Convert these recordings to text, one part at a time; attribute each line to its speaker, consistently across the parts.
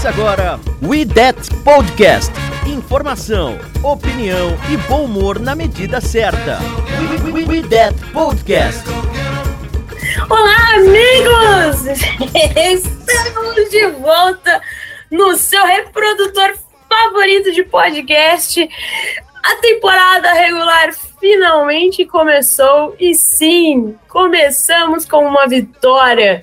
Speaker 1: Começa agora We That Podcast. Informação, opinião e bom humor na medida certa. We, we, we That Podcast.
Speaker 2: Olá, amigos! Estamos de volta no seu reprodutor favorito de podcast. A temporada regular finalmente começou e sim, começamos com uma vitória.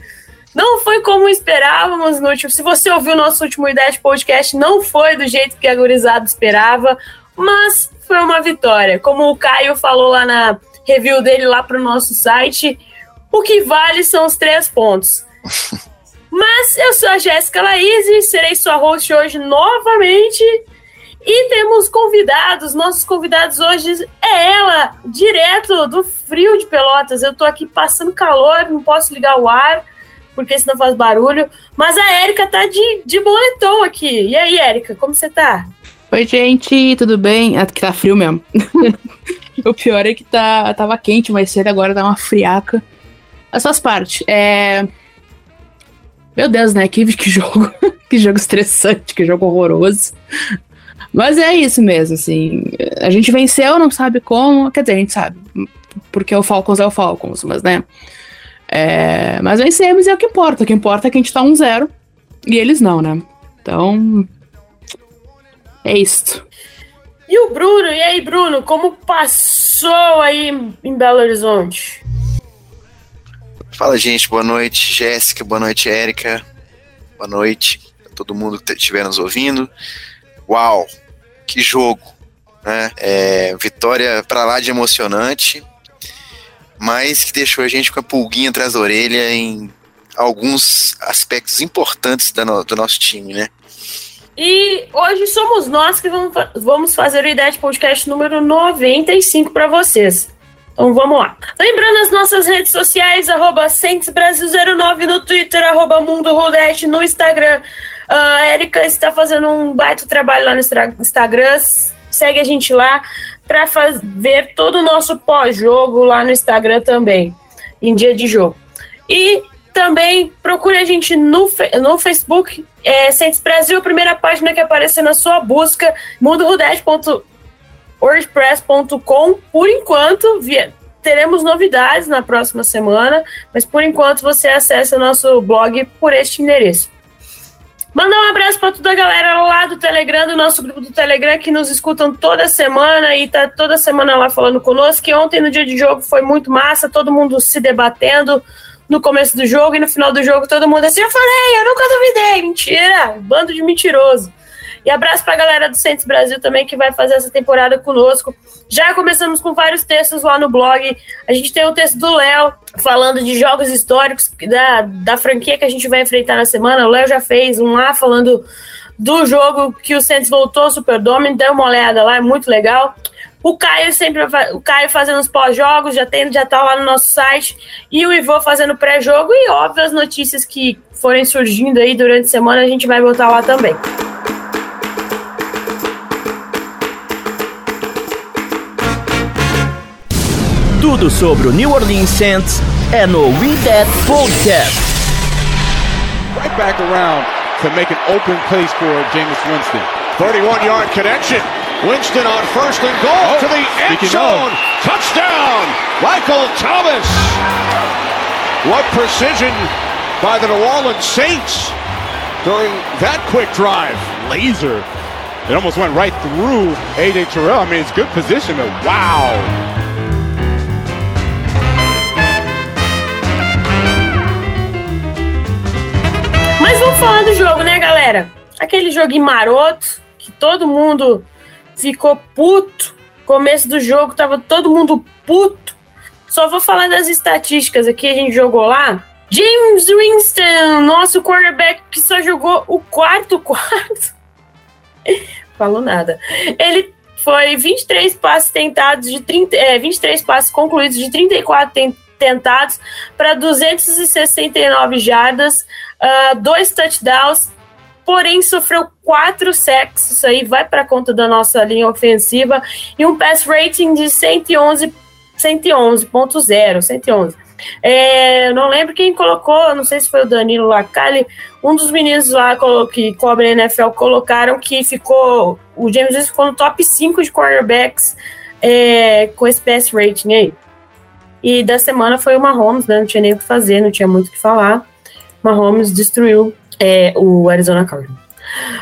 Speaker 2: Não foi como esperávamos no último. Se você ouviu o nosso último Ideia de Podcast, não foi do jeito que a gurizada esperava, mas foi uma vitória. Como o Caio falou lá na review dele lá para o nosso site, o que vale são os três pontos. Mas eu sou a Jéssica Laís e serei sua host hoje novamente. E temos convidados. Nossos convidados hoje é ela, direto do frio de Pelotas. Eu tô aqui passando calor, não posso ligar o ar, porque senão faz barulho. Mas a Érica tá de, de boletom aqui. E aí, Érica, como você tá?
Speaker 3: Oi, gente, tudo bem? Aqui tá frio mesmo. o pior é que tá, tava quente mais cedo, agora dá uma friaca. As suas partes. É. Meu Deus, né? Que, que jogo. que jogo estressante, que jogo horroroso. Mas é isso mesmo, assim. A gente venceu, não sabe como. Quer dizer, a gente sabe. Porque o Falcons é o Falcons, mas né. É, mas vencemos e é o que importa. O que importa é que a gente tá 1-0 e eles não, né? Então. É isto.
Speaker 2: E o Bruno? E aí, Bruno, como passou aí em Belo Horizonte?
Speaker 4: Fala, gente. Boa noite, Jéssica. Boa noite, Érica. Boa noite a todo mundo que estiver nos ouvindo. Uau, que jogo! Né? É, vitória para lá de emocionante, mas que deixou a gente com a pulguinha atrás da orelha em alguns aspectos importantes no, do nosso time, né?
Speaker 2: E hoje somos nós que vamos, vamos fazer o Ideia de Podcast número 95 para vocês. Então vamos lá. Lembrando as nossas redes sociais, arroba Brasil09 no Twitter, arroba Mundo Rodeste no Instagram. A Erika está fazendo um baita trabalho lá no Instagram. Segue a gente lá para ver todo o nosso pós-jogo lá no Instagram também, em dia de jogo. E também procure a gente no, no Facebook, é, Saints Brasil, primeira página que aparecer na sua busca, mundorudeste.wordpress.com. Por enquanto, via, teremos novidades na próxima semana, mas por enquanto você acessa nosso blog por este endereço. Mandar um abraço para toda a galera lá do Telegram, do nosso grupo do Telegram, que nos escutam toda semana e tá toda semana lá falando conosco. Que ontem, no dia de jogo, foi muito massa, todo mundo se debatendo no começo do jogo e no final do jogo, todo mundo assim, eu falei, eu nunca duvidei. Mentira, bando de mentiroso. E abraço para a galera do Santos Brasil também que vai fazer essa temporada conosco. Já começamos com vários textos lá no blog. A gente tem o texto do Léo falando de jogos históricos da, da franquia que a gente vai enfrentar na semana. O Léo já fez um lá falando do jogo que o Santos voltou, Superdome. Dê uma olhada lá, é muito legal. O Caio sempre o Caio fazendo os pós-jogos, já tem, já tá lá no nosso site, e o Ivo fazendo pré-jogo e óbvio as notícias que forem surgindo aí durante a semana, a gente vai botar lá também.
Speaker 1: Tudo sobre o New Orleans Saints é no We That Podcast.
Speaker 5: Right back around to make an open place for Jameis Winston.
Speaker 6: 31-yard connection. Winston on first and goal
Speaker 5: Oh,
Speaker 6: to the end zone.
Speaker 5: of.
Speaker 6: Touchdown, Michael Thomas. What precision by the New Orleans Saints during that quick drive.
Speaker 5: Laser. It almost went right through AJ Terrell. I mean, it's good position, but wow.
Speaker 2: Vamos falar do jogo, né, galera? Aquele joguinho maroto que todo mundo ficou puto. Começo do jogo tava todo mundo puto. Só vou falar das estatísticas aqui, a gente jogou lá. James Winston, nosso quarterback que só jogou o quarto quarto. Falou nada. Ele foi 23 passes tentados de 30, é, 23 passes concluídos de 34 tentados para 269 jardas, uh, dois touchdowns, porém sofreu quatro sacks, isso aí vai para conta da nossa linha ofensiva, e um pass rating de 111 111.0, 111. É, não lembro quem colocou, não sei se foi o Danilo Lacalle, um dos meninos lá que cobrem NFL colocaram que ficou, o James Wilson ficou no top 5 de quarterbacks é, com esse pass rating aí. E da semana foi o Mahomes, né? Não tinha nem o que fazer, não tinha muito o que falar. Mahomes destruiu é, o Arizona Cardinals.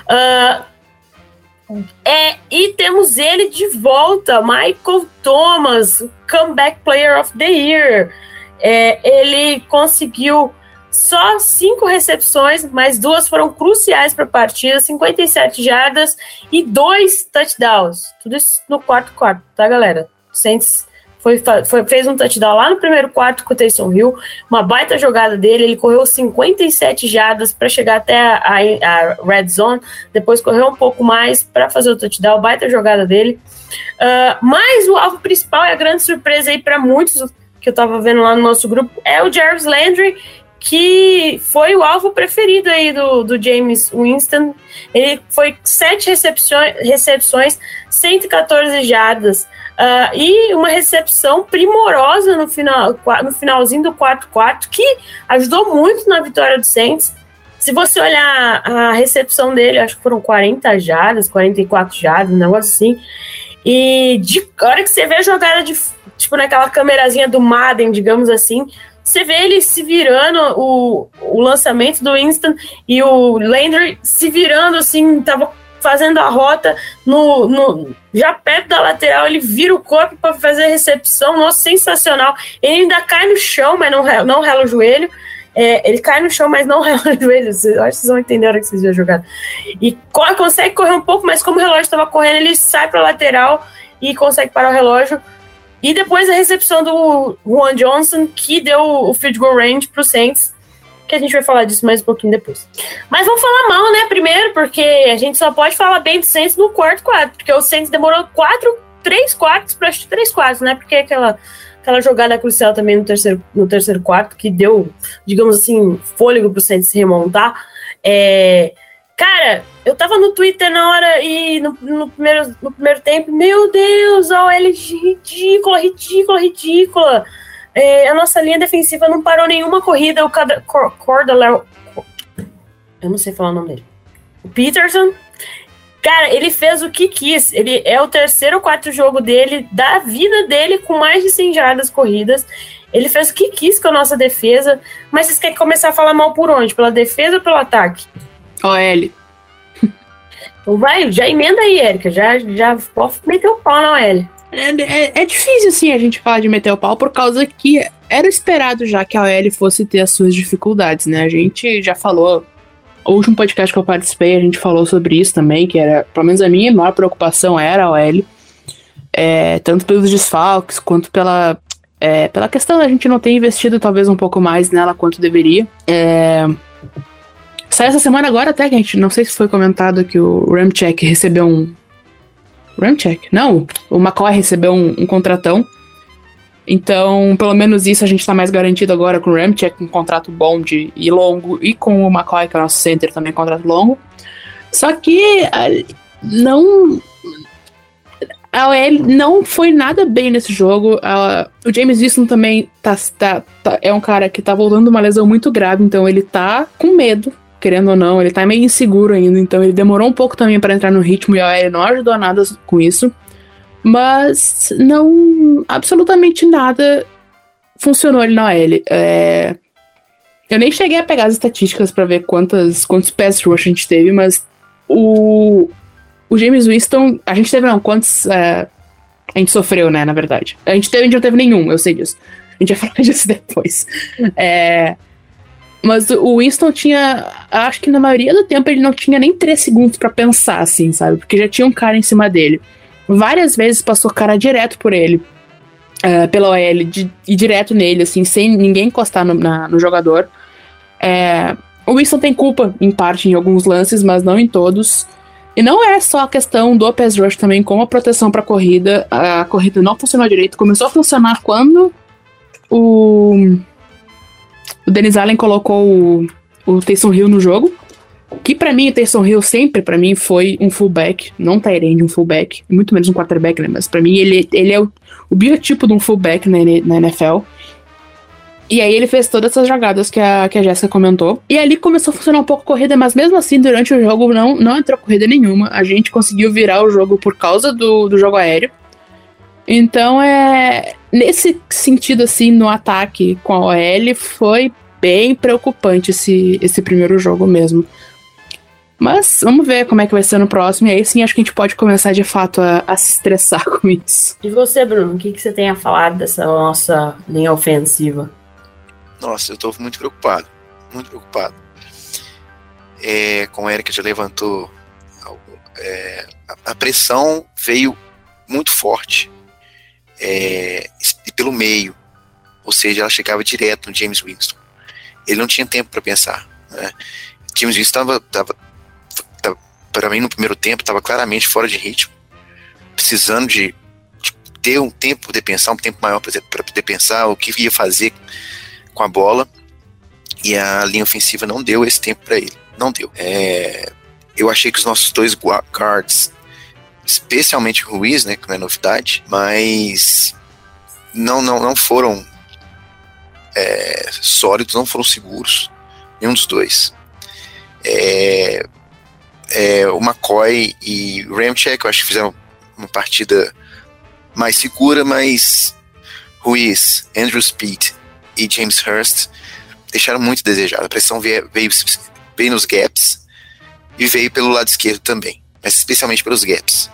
Speaker 2: Uh, é, e temos ele de volta, Michael Thomas, Comeback Player of the Year. É, ele conseguiu só cinco recepções, mas duas foram cruciais para a partida, 57 jardas e dois touchdowns. Tudo isso no quarto quarto, tá, galera? Saints foi, foi, fez um touchdown lá no primeiro quarto com o Taysom Hill, uma baita jogada dele, ele correu 57 jardas para chegar até a, a, red zone, depois correu um pouco mais para fazer o touchdown, baita jogada dele. Uh, mas o alvo principal é a grande surpresa aí para muitos que eu estava vendo lá no nosso grupo, é o Jarvis Landry, que foi o alvo preferido aí do, do James Winston. Ele foi sete recepções, recepções 114 jardas. Uh, e uma recepção primorosa no, final, no finalzinho do quarto quarto, que ajudou muito na vitória do Saints. Se você olhar a recepção dele, acho que foram 40 jardas, 44 jardas, um negócio assim. E de hora que você vê a jogada de tipo naquela câmerazinha do Madden, digamos assim, você vê ele se virando, o, o lançamento do Instant e o Landry se virando assim, tava fazendo a rota no, no já perto da lateral, ele vira o corpo para fazer a recepção, nossa, sensacional. Ele ainda cai no chão, mas não, não rela o joelho. É, ele cai no chão, mas não rela o joelho. Acho que vocês vão entender a hora que vocês viram a jogada. E consegue correr um pouco, mas como o relógio estava correndo, ele sai para lateral e consegue parar o relógio. E depois a recepção do Juan Johnson, que deu o field goal range para o Saints, que a gente vai falar disso mais um pouquinho depois. Mas vamos falar mal, né, primeiro, porque a gente só pode falar bem do Saints no quarto quarto, porque o Saints demorou quatro, três quartos para três quartos, né, porque aquela aquela jogada crucial também no terceiro, no terceiro quarto, que deu, digamos assim, fôlego para o Saints remontar. É, Cara, eu tava no Twitter na hora e no, no, primeiro, no primeiro tempo, meu Deus, a OL ridícula, ridícula, ridícula. É, a nossa linha defensiva não parou nenhuma corrida. O Corda, Eu não sei falar o nome dele. O Peterson. Cara, ele fez o que quis. Ele é o terceiro ou quarto jogo dele, da vida dele, com mais de 100 jardas corridas. Ele fez o que quis com a nossa defesa. Mas vocês querem começar a falar mal por onde? Pela defesa ou pelo ataque?
Speaker 3: OL.
Speaker 2: Então vai, já emenda aí, Erika. Já, já pode meter o pau na OL.
Speaker 3: É, é, é, difícil, sim, a gente falar de meter o pau por causa que era esperado já que a OL fosse ter as suas dificuldades, né? A gente já falou. O último podcast que eu participei, a gente falou sobre isso também, que era, pelo menos a minha maior preocupação era a OL. É, tanto pelos desfalques quanto pela, é, pela questão da gente não ter investido talvez um pouco mais nela quanto deveria. É, Saiu essa semana agora até, a gente não sei se foi comentado que o Ramcheck recebeu um. Ramcheck? Não, o McCoy recebeu um, um, contratão. Então, pelo menos isso a gente tá mais garantido agora com o Ramcheck, um contrato bom de, e longo, e com o McCoy, que é o nosso center, também contrato longo. Só que não. A OL não foi nada bem nesse jogo. o James Wilson também tá, tá, tá, é um cara que tá voltando uma lesão muito grave, então ele tá com medo querendo ou não, ele tá meio inseguro ainda, então ele demorou um pouco também para entrar no ritmo e a OL não ajudou nada com isso. Mas não. absolutamente nada funcionou ali na OL. É, eu nem cheguei a pegar as estatísticas para ver quantas, quantos pass rush a gente teve, mas o, o James Winston. A gente teve, não, quantos. É, a gente sofreu, né, na verdade. A gente teve, a gente não teve nenhum, eu sei disso. A gente vai falar disso depois. É, mas o Winston tinha. Acho que na maioria do tempo ele não tinha nem três segundos para pensar, assim, sabe? Porque já tinha um cara em cima dele. Várias vezes passou cara direto por ele. uh, pela OL ir direto nele, assim, sem ninguém encostar no, na, no jogador. É, o Winston tem culpa, em parte, em alguns lances, mas não em todos. E não é só a questão do pass rush também, como a proteção para corrida. A corrida não funcionou direito. Começou a funcionar quando o, o Dennis Allen colocou o, o Taysom Hill no jogo. Que para mim, o Taysom Hill sempre para mim foi um fullback, não Tyrande, um fullback, muito menos um quarterback, né? Mas para mim ele, ele é o, o biotipo de um fullback na, na NFL. E aí ele fez todas essas jogadas que a, que a Jéssica comentou. E ali começou a funcionar um pouco a corrida, mas mesmo assim, durante o jogo não, não entrou corrida nenhuma. A gente conseguiu virar o jogo por causa do, do jogo aéreo. Então, é. Nesse sentido, assim, no ataque com a OL, foi bem preocupante esse, esse primeiro jogo mesmo. Mas vamos ver como é que vai ser no próximo. E aí sim acho que a gente pode começar de fato a, a se estressar com isso.
Speaker 2: E você, Bruno, o que, que você tem a falar dessa nossa linha ofensiva?
Speaker 4: Nossa, eu tô muito preocupado. Muito preocupado. É, como a Erika já levantou, é, a, pressão veio muito forte é, pelo meio. Ou seja, ela chegava direto no James Winston. Ele não tinha tempo para pensar. Né? James Winston estava para mim no primeiro tempo estava claramente fora de ritmo, precisando de, de, ter um tempo poder pensar, um tempo maior para poder pensar o que ia fazer com a bola. E a linha ofensiva não deu esse tempo para ele, não deu. É, eu achei que os nossos dois guards, especialmente Ruiz, né, que não é novidade, mas não não não foram é, sólidos, não foram seguros, nenhum dos dois. É, é, o McCoy e o Ramchek, eu acho que fizeram uma partida mais segura, mas Ruiz, Andrew Speed e James Hurst deixaram muito a desejar. A pressão veio, veio, veio nos gaps e veio pelo lado esquerdo também, especialmente pelos gaps.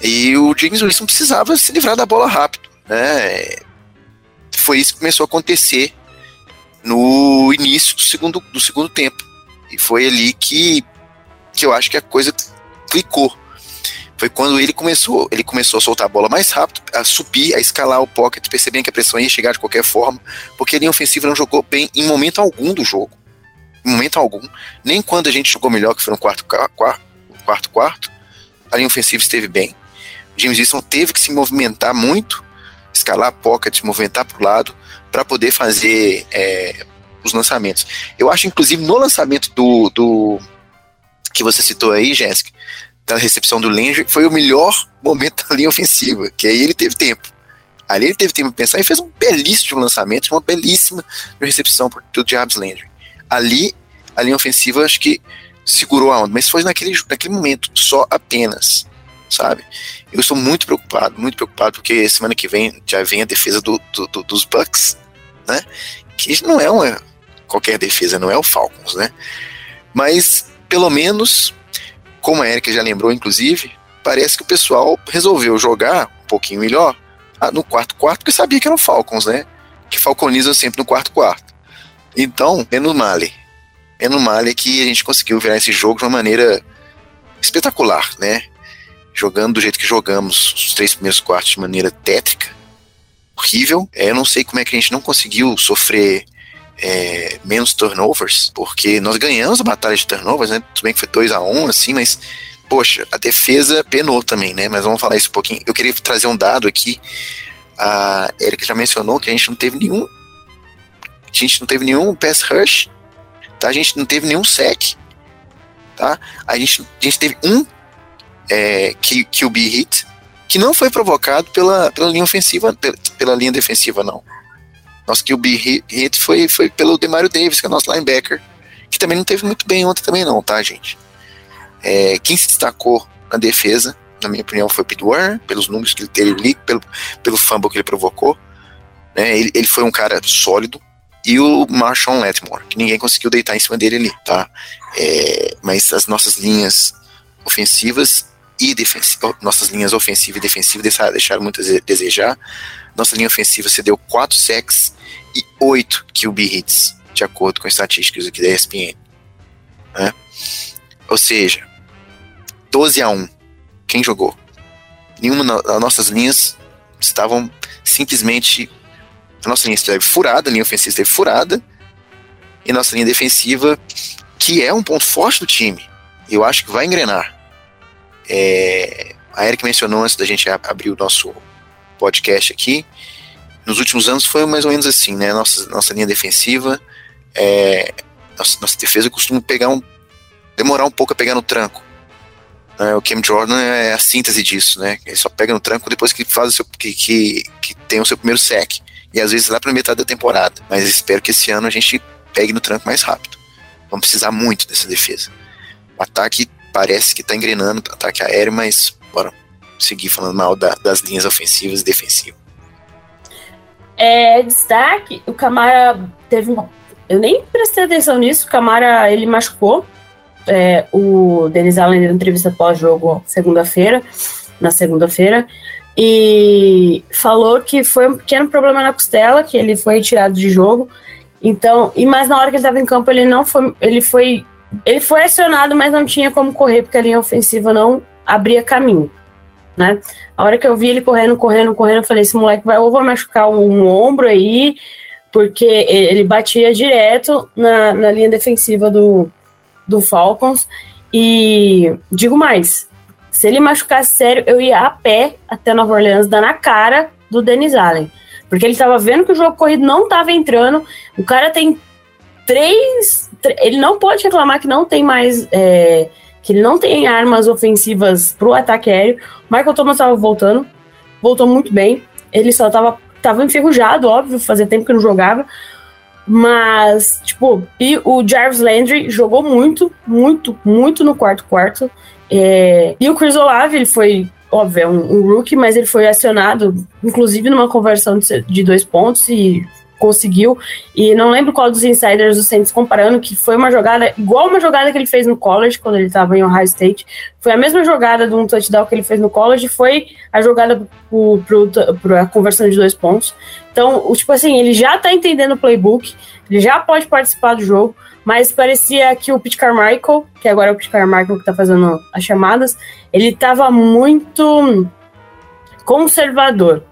Speaker 4: E o James Wilson precisava se livrar da bola rápido, né? Foi isso que começou a acontecer no início do segundo, do segundo tempo. E foi ali que que eu acho que a coisa clicou. Foi quando ele começou, ele começou a soltar a bola mais rápido, a subir, a escalar o pocket, percebendo que a pressão ia chegar de qualquer forma, porque a linha ofensiva não jogou bem em momento algum do jogo. Em momento algum. Nem quando a gente jogou melhor, que foi no quarto quarto, quarto, quarto a linha ofensiva esteve bem. James Wilson teve que se movimentar muito, escalar a pocket, movimentar para o lado, para poder fazer é, os lançamentos. Eu acho, inclusive, no lançamento do, do que você citou aí, Jéssica, da recepção do Landry, foi o melhor momento da linha ofensiva, que aí ele teve tempo. Ali ele teve tempo de pensar e fez um belíssimo lançamento, uma belíssima recepção do Jabs Landry. Ali, a linha ofensiva acho que segurou a onda, mas foi naquele, naquele momento, só apenas, sabe? Eu estou muito preocupado, muito preocupado, porque semana que vem já vem a defesa do, do, do, dos Bucks, né? Que não é uma qualquer defesa, não é o Falcons, né? Mas pelo menos, como a Erika já lembrou, inclusive, parece que o pessoal resolveu jogar um pouquinho melhor ah, no quarto quarto, porque sabia que eram Falcons, né? Que falconizam sempre no quarto quarto. Então, menos male. Menos male que a gente conseguiu virar esse jogo de uma maneira espetacular, né? Jogando do jeito que jogamos os três primeiros quartos de maneira tétrica, horrível. É, eu não sei como é que a gente não conseguiu sofrer é, menos turnovers, porque nós ganhamos a batalha de turnovers, né? Tudo bem que foi 2 a 1 um, assim, mas poxa, a defesa penou também, né? Mas vamos falar isso um pouquinho. Eu queria trazer um dado aqui. A Erika já mencionou que a gente não teve nenhum. A gente não teve nenhum pass rush, tá? A gente não teve nenhum sec, tá? A gente, a gente teve um é, QB hit que não foi provocado pela, pela linha ofensiva, pela, pela linha defensiva, não. Nosso QB hit foi, foi pelo Demario Davis, que é nosso linebacker, que também não teve muito bem ontem também não, tá, gente? É, quem se destacou na defesa, na minha opinião, foi o Pete pelos números que ele teve pelo, pelo fumble que ele provocou. Né? Ele, ele foi um cara sólido. E o Marshawn Letmore, que ninguém conseguiu deitar em cima dele ali, tá? É, mas as nossas linhas ofensivas e defensivas, nossas linhas ofensiva e defensiva deixaram, deixaram muito a desejar. Nossa linha ofensiva cedeu 4 sacks e 8 QB hits, de acordo com estatísticas aqui da ESPN. Né? Ou seja, 12 a 1. Quem jogou? Nenhuma das nossas linhas estavam simplesmente. A nossa linha esteve furada, a linha ofensiva esteve furada, e nossa linha defensiva, que é um ponto forte do time, eu acho que vai engrenar. É, a Eric mencionou antes da gente abrir o nosso podcast aqui. Nos últimos anos foi mais ou menos assim, né? Nossa, nossa linha defensiva, é, nossa, nossa defesa costuma pegar um. demorar um pouco a pegar no tranco. É, o Cam Jordan é a síntese disso, né? Ele só pega no tranco depois que faz seu, que, que, que tem o seu primeiro sec. E às vezes lá para metade da temporada. Mas espero que esse ano a gente pegue no tranco mais rápido. Vamos precisar muito dessa defesa. O ataque parece que tá engrenando, ataque aéreo, mas bora seguir falando mal da, das linhas ofensivas e defensivas.
Speaker 2: É, destaque, o Camara teve uma. Eu nem prestei atenção nisso, o Camara ele machucou é, o Denis Allen deu entrevista pós-jogo segunda-feira, na segunda-feira, e falou que foi um pequeno problema na costela, que ele foi retirado de jogo. Então, e mais na hora que ele estava em campo, ele não foi, ele foi, ele foi acionado, mas não tinha como correr porque a linha ofensiva não abria caminho, né? A hora que eu vi ele correndo, correndo, correndo, eu falei, esse moleque vai ou vai machucar um, um ombro aí, porque ele batia direto na, na linha defensiva do, do Falcons. E digo mais, se ele machucasse sério, eu ia a pé até Nova Orleans, dar na cara do Dennis Allen. Porque ele estava vendo que o jogo corrido não estava entrando. O cara tem três. Ele não pode reclamar que não tem mais. É, que ele não tem armas ofensivas para o ataque aéreo. Michael Thomas estava voltando. Voltou muito bem. Ele só estava tava enferrujado, óbvio, fazia tempo que não jogava. Mas, tipo, e o Jarvis Landry jogou muito, muito, muito no quarto quarto. É, e o Chris Olave, ele foi, óbvio, é um, um, rookie, mas ele foi acionado, inclusive numa conversão de, de dois pontos e conseguiu. E não lembro qual dos insiders do Saints comparando, que foi uma jogada igual uma jogada que ele fez no college, quando ele estava em Ohio State. Foi a mesma jogada de um touchdown que ele fez no college, foi a jogada para a conversão de dois pontos. Então, tipo assim, ele já está entendendo o playbook, ele já pode participar do jogo, mas parecia que o Pete Carmichael, que agora é o Pete Carmichael que está fazendo as chamadas, ele estava muito conservador.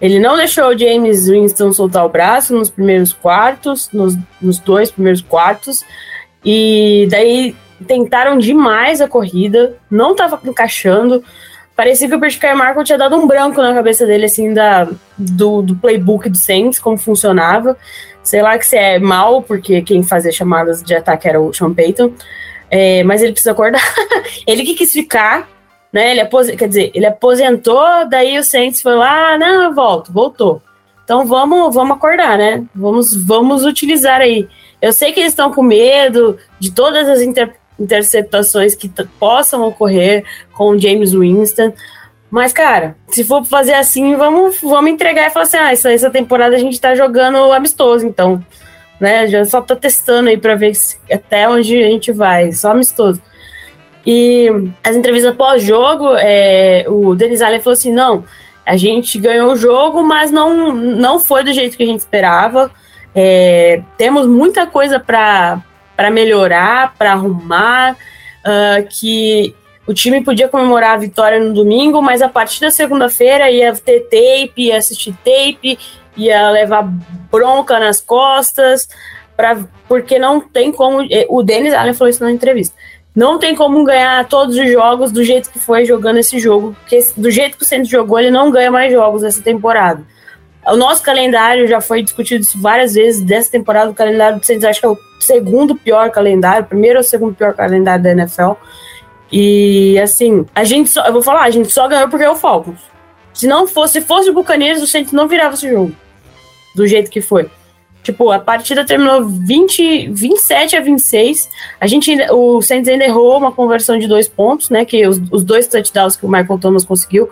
Speaker 2: Ele não deixou o James Winston soltar o braço nos primeiros quartos, nos, nos dois primeiros quartos, e daí tentaram demais a corrida, não estava encaixando. Parecia que o Bert Marco tinha dado um branco na cabeça dele, assim, da, do, do playbook do Saints, como funcionava. Sei lá que se é mal, porque quem fazia chamadas de ataque era o Sean Payton. É, mas ele precisa acordar. ele que quis ficar, né? Ele quer dizer, ele aposentou, daí o Saints foi lá, ah, não, eu volto, voltou. Então vamos, vamos acordar, né? Vamos, vamos utilizar aí. Eu sei que eles estão com medo de todas as inter... interceptações que possam ocorrer com o James Winston. Mas, cara, se for fazer assim, vamos, vamos entregar e falar assim: ah, essa, essa temporada a gente tá jogando amistoso, então. Né? Já só tô testando aí pra ver se, até onde a gente vai, só amistoso. E as entrevistas pós-jogo, é, o Denis Allen falou assim: não, a gente ganhou o jogo, mas não, não foi do jeito que a gente esperava. É, temos muita coisa para melhorar, para arrumar, uh, que o time podia comemorar a vitória no domingo, mas a partir da segunda-feira ia ter tape, ia assistir tape, ia levar bronca nas costas, pra, porque não tem como. O Denis Allen falou isso na entrevista não tem como ganhar todos os jogos do jeito que foi jogando esse jogo, porque do jeito que o Santos jogou, ele não ganha mais jogos essa temporada. O nosso calendário já foi discutido isso várias vezes dessa temporada. O calendário do Santos acho que é o segundo pior calendário, primeiro ou segundo pior calendário da NFL. E assim, a gente só, eu vou falar, a gente só ganhou porque é o Falcons. Se não fosse, se fosse o Buccaneers, o Santos não virava esse jogo. Do jeito que foi. Tipo, a partida terminou 20, 27 a 26. A gente, o Saints ainda errou uma conversão de dois pontos, né? Que os, os dois touchdowns que o Michael Thomas conseguiu.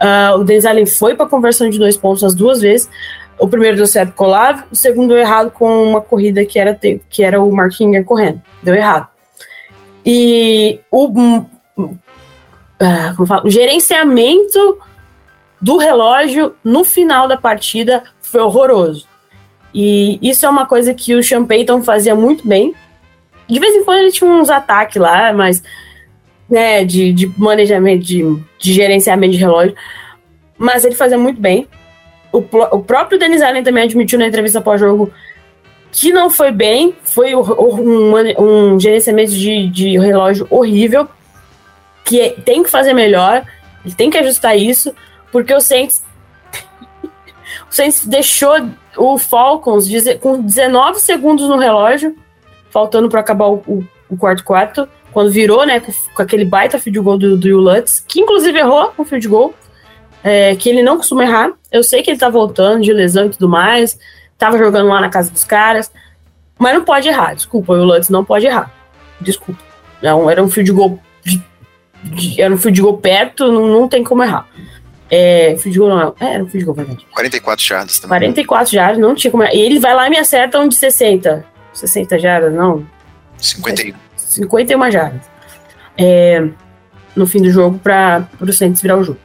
Speaker 2: Uh, o Dennis Allen foi para conversão de dois pontos as duas vezes. O primeiro deu certo com o Lave, o segundo deu errado com uma corrida que era, que era o Mark Ingram correndo. Deu errado. E o, uh, falo, o gerenciamento do relógio no final da partida foi horroroso. E isso é uma coisa que o Sean Payton fazia muito bem. De vez em quando ele tinha uns ataques lá, mas né, de, de manejamento, de, de gerenciamento de relógio. mas ele fazia muito bem. O, o próprio Denis Allen também admitiu na entrevista pós-jogo que não foi bem, foi um, um gerenciamento de, de relógio horrível, que é, tem que fazer melhor, ele tem que ajustar isso, porque o Saints, o Saints deixou o Falcons com 19 segundos no relógio, faltando para acabar o, o, o, quarto quarto, quando virou, né, com, com, aquele baita field goal do, do Lutz, que inclusive errou o field goal, é, que ele não costuma errar. Eu sei que ele tá voltando de lesão e tudo mais, tava jogando lá na casa dos caras, mas não pode errar, desculpa, o Lutz não pode errar. Desculpa. Não, era um field goal era um field goal perto, não, não tem como errar. É, field goal não, é, era um field goal, verdade.
Speaker 4: 44 jardas também.
Speaker 2: 44 jardas, não tinha como errar. E ele vai lá e me acerta um de 60. 60 jardas, não.
Speaker 4: 51.
Speaker 2: 51 jardas. É, no fim do jogo para o Santos virar o jogo.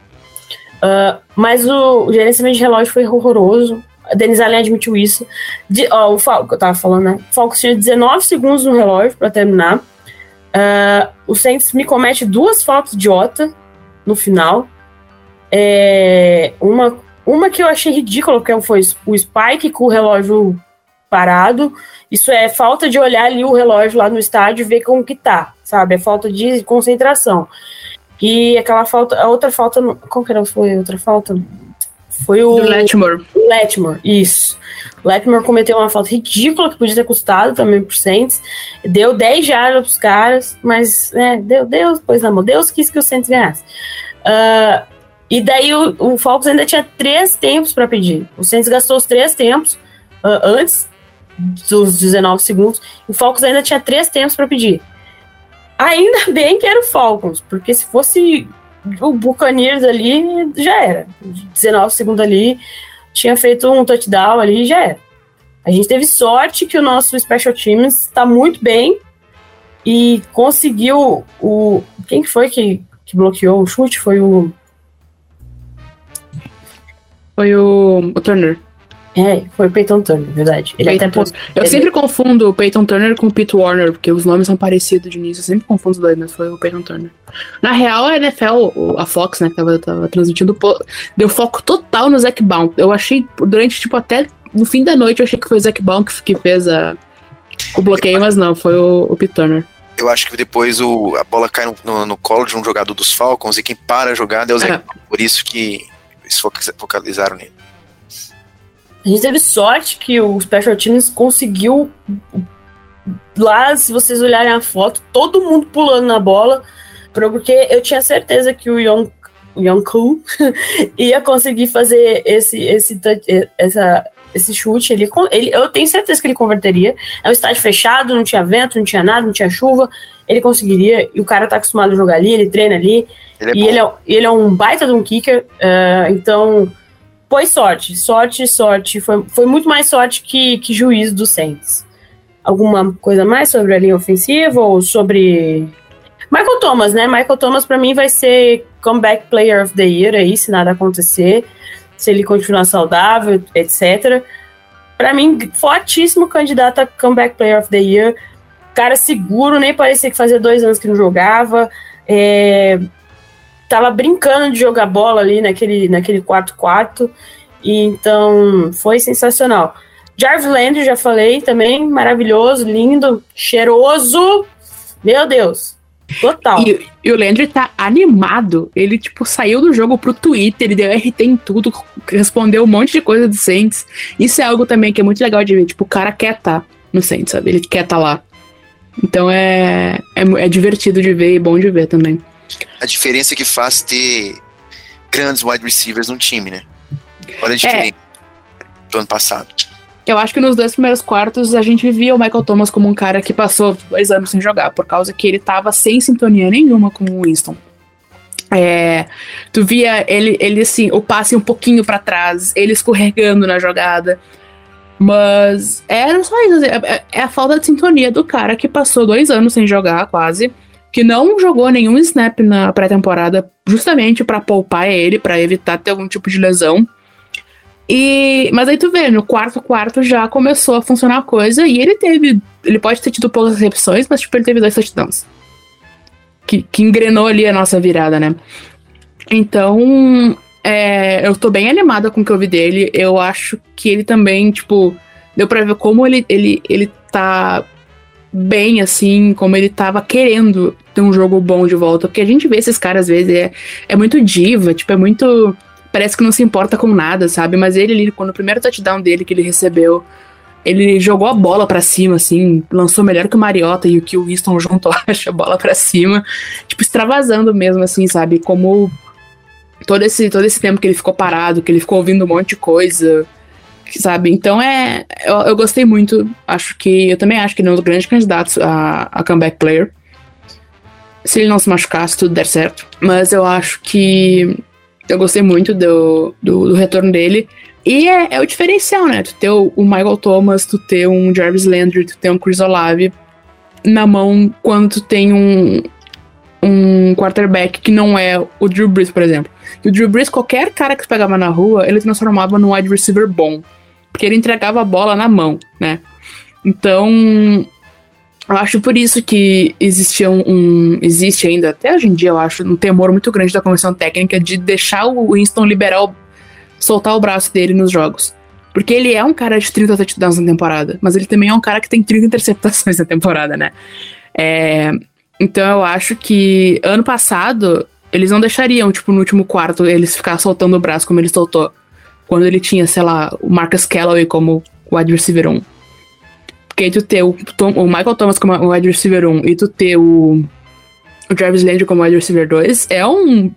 Speaker 2: Uh, mas o, o gerenciamento de relógio foi horroroso. A Denise Allen admitiu isso. De, ó, o Falco, eu tava falando, né? O Falcons tinha 19 segundos no relógio para terminar. Uh, o Saints me comete duas faltas idiota no final. É, uma, uma que eu achei ridícula, que foi o Spike com o relógio parado. Isso é falta de olhar ali o relógio lá no estádio e ver como que tá, sabe? É falta de concentração. E aquela falta, a outra falta, como que era, foi a outra falta? Foi o.
Speaker 3: Do Letmore.
Speaker 2: Letmore, isso. Letmore cometeu uma falta ridícula que podia ter custado também por Saints. Deu 10 jardas pros caras, mas, né, deu, Deus, pois não, Deus quis que o Saints ganhasse. Uh, e daí o, o Falcons ainda tinha três tempos para pedir. O Saints gastou os três tempos uh, antes dos 19 segundos. O Falcons ainda tinha três tempos para pedir. Ainda bem que era o Falcons, porque se fosse o Buccaneers ali, já era. 19 segundos ali, tinha feito um touchdown ali, já era. A gente teve sorte que o nosso Special Teams está muito bem e conseguiu o. Quem foi que, que bloqueou o chute? Foi o.
Speaker 3: Foi o, o Turner.
Speaker 2: É, foi o Peyton Turner, verdade. Ele
Speaker 3: Peyton até Eu ele... sempre confundo o Peyton Turner com o Pete Warner, porque os nomes são parecidos de início. Eu sempre confundo os dois, mas foi o Peyton Turner. Na real, a NFL, a Fox, né, que tava, tava transmitindo, deu foco total no Zac Baum. Eu achei, durante, tipo, até no fim da noite, eu achei que foi o Zac Baum que, que fez a, o bloqueio, mas não, foi o, o Pete Turner.
Speaker 4: Eu acho que depois o, a bola cai no, no, no colo de um jogador dos Falcons e quem para a jogada é o Zac é. Baum. Por isso que eles focalizaram nele.
Speaker 2: A gente teve sorte que o Special Teams conseguiu. Lá, se vocês olharem a foto, todo mundo pulando na bola, porque eu tinha certeza que o Young, Koo ia conseguir fazer esse, esse, essa, esse chute. Ele, ele, eu tenho certeza que ele converteria. É um estádio fechado, não tinha vento, não tinha nada, não tinha chuva. Ele conseguiria, e o cara tá acostumado a jogar ali, ele treina ali. Ele é e ele é, ele é um baita de um kicker, uh, então foi sorte, sorte, sorte. Foi, foi muito mais sorte que, que juízo do Saints. Alguma coisa mais sobre a linha ofensiva ou sobre. Michael Thomas, né? Michael Thomas, para mim, vai ser Comeback Player of the Year aí, se nada acontecer, se ele continuar saudável, etc. Para mim, fortíssimo candidato a Comeback Player of the Year. Cara seguro, nem parecia que fazia dois anos que não jogava. É, tava brincando de jogar bola ali naquele, naquele quarto quarto. E então foi sensacional. Jarvis Landry, já falei também, maravilhoso, lindo, cheiroso. Meu Deus. Total.
Speaker 3: E, e, o Landry tá animado. Ele, tipo, saiu do jogo pro Twitter, ele deu RT em tudo, respondeu um monte de coisa do Saints. Isso é algo também que é muito legal de ver. Tipo, o cara quer tá no Saints, sabe? Ele quer tá lá. Então é, é, é divertido de ver e bom de ver também
Speaker 4: a diferença que faz ter grandes wide receivers no time, né? Olha a diferença é. do ano passado.
Speaker 3: Eu acho que nos dois primeiros quartos a gente via o Michael Thomas como um cara que passou dois anos sem jogar, por causa que ele tava sem sintonia nenhuma com o Winston. É, tu via ele, ele assim, o passe um pouquinho para trás, ele escorregando na jogada. Mas era só isso. É, é, é, a falta de sintonia do cara que passou dois anos sem jogar, quase que não jogou nenhum snap na pré-temporada, justamente para poupar ele, para evitar ter algum tipo de lesão. E, mas aí tu vê, no quarto quarto já começou a funcionar a coisa e ele teve, ele pode ter tido poucas recepções, mas tipo ele teve dois touchdowns. Que, que engrenou ali a nossa virada, né? Então, é, eu tô bem animada com o que eu vi dele. Eu acho que ele também, tipo, deu pra ver como ele, ele, ele tá bem, assim, como ele tava querendo ter um jogo bom de volta. Porque a gente vê esses caras, às vezes, é, é muito diva, tipo, é muito. Parece que não se importa com nada, sabe? Mas ele ali, quando o primeiro touchdown dele que ele recebeu, ele jogou a bola para cima, assim, lançou melhor que o Mariota e o que o Winston juntou, acha a bola para cima, tipo, extravasando mesmo, assim, sabe? Como todo esse, todo esse tempo que ele ficou parado, que ele ficou ouvindo um monte de coisa, sabe? Então é. Eu, eu gostei muito. Acho que. Eu também acho que ele é um dos grandes candidatos a, a comeback player. Se ele não se machucar, se tudo der certo. Mas eu acho que. Eu gostei muito do, do, do retorno dele. E é, é, o diferencial, né? Tu ter o, o, Michael Thomas, tu ter um Jarvis Landry, tu ter um Chris Olave na mão quando tu tem um, um quarterback que não é o Drew Brees, por exemplo. E o Drew Brees, qualquer cara que pegava na rua, ele transformava num wide receiver bom. Porque ele entregava a bola na mão, né? Então, eu acho por isso que existia um, um, Existe ainda, até hoje em dia, eu acho, um temor muito grande da comissão técnica de deixar o Winston liberar o soltar o braço dele nos jogos. Porque ele é um cara de 30 touchdowns na temporada, mas ele também é um cara que tem 30 interceptações na temporada, né? É, então eu acho que ano passado eles não deixariam, tipo, no último quarto, eles ficar soltando o braço como ele soltou. Quando ele tinha, sei lá, o Marcus Calloway como wide receiver 1. Porque tu ter o, Tom, o Michael Thomas como wide receiver 1 e tu ter o, o Jarvis Landry como wide receiver 2 é um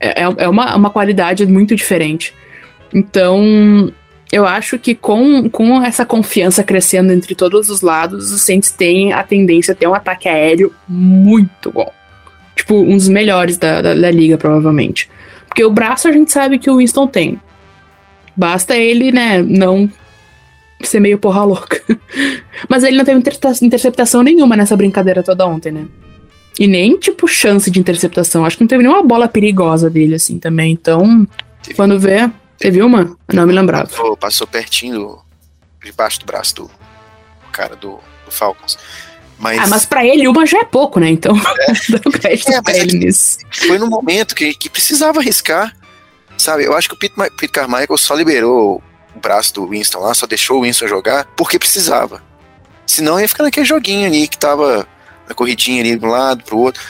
Speaker 3: é, é, é uma, uma qualidade muito diferente. Então, eu acho que com, com essa confiança crescendo entre todos os lados, os Saints têm a tendência a ter um ataque aéreo muito bom. Tipo, um dos melhores da, da, da liga, provavelmente. Porque o braço a gente sabe que o Winston tem. Basta ele, né, não ser meio porra louca. Mas ele não teve interceptação nenhuma nessa brincadeira toda ontem, né? E nem, tipo, chance de interceptação. Acho que não teve nenhuma bola perigosa dele, assim, também. Então, teve. quando vê. Teve uma? Não me lembrava.
Speaker 4: Passou, passou pertinho do, debaixo do braço do cara do, do Falcons. Mas...
Speaker 3: Ah, mas pra ele uma já é pouco, né? Então, é. dá crédito é, pra ele é nisso.
Speaker 4: Foi no momento que, que precisava arriscar, sabe? Eu acho que o Pete, Pete Carmichael só liberou o braço do Winston lá, só deixou o Winston jogar porque precisava. Senão ia ficar naquele joguinho ali que tava na corridinha ali de um lado pro outro.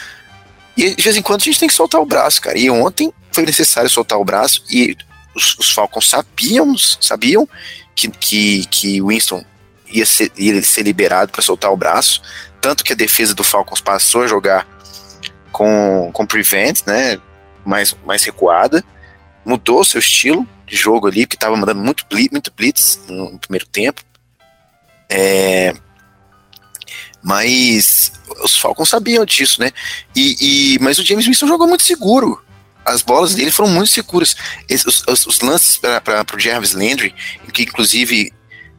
Speaker 4: E de vez em quando a gente tem que soltar o braço, cara. E ontem foi necessário soltar o braço e os, os Falcons sabiam, sabiam que, que, que Winston ia ser, ia ser liberado para soltar o braço. Tanto que a defesa do Falcons passou a jogar com, com Prevent, né? Mais, mais recuada. Mudou seu estilo de jogo ali, que estava mandando muito blitz, muito blitz no, primeiro tempo. É, mas os Falcons sabiam disso, né? E, e, mas o James Winston jogou muito seguro. As bolas dele foram muito seguras. Os, os, os lances para o Jarvis Landry, que inclusive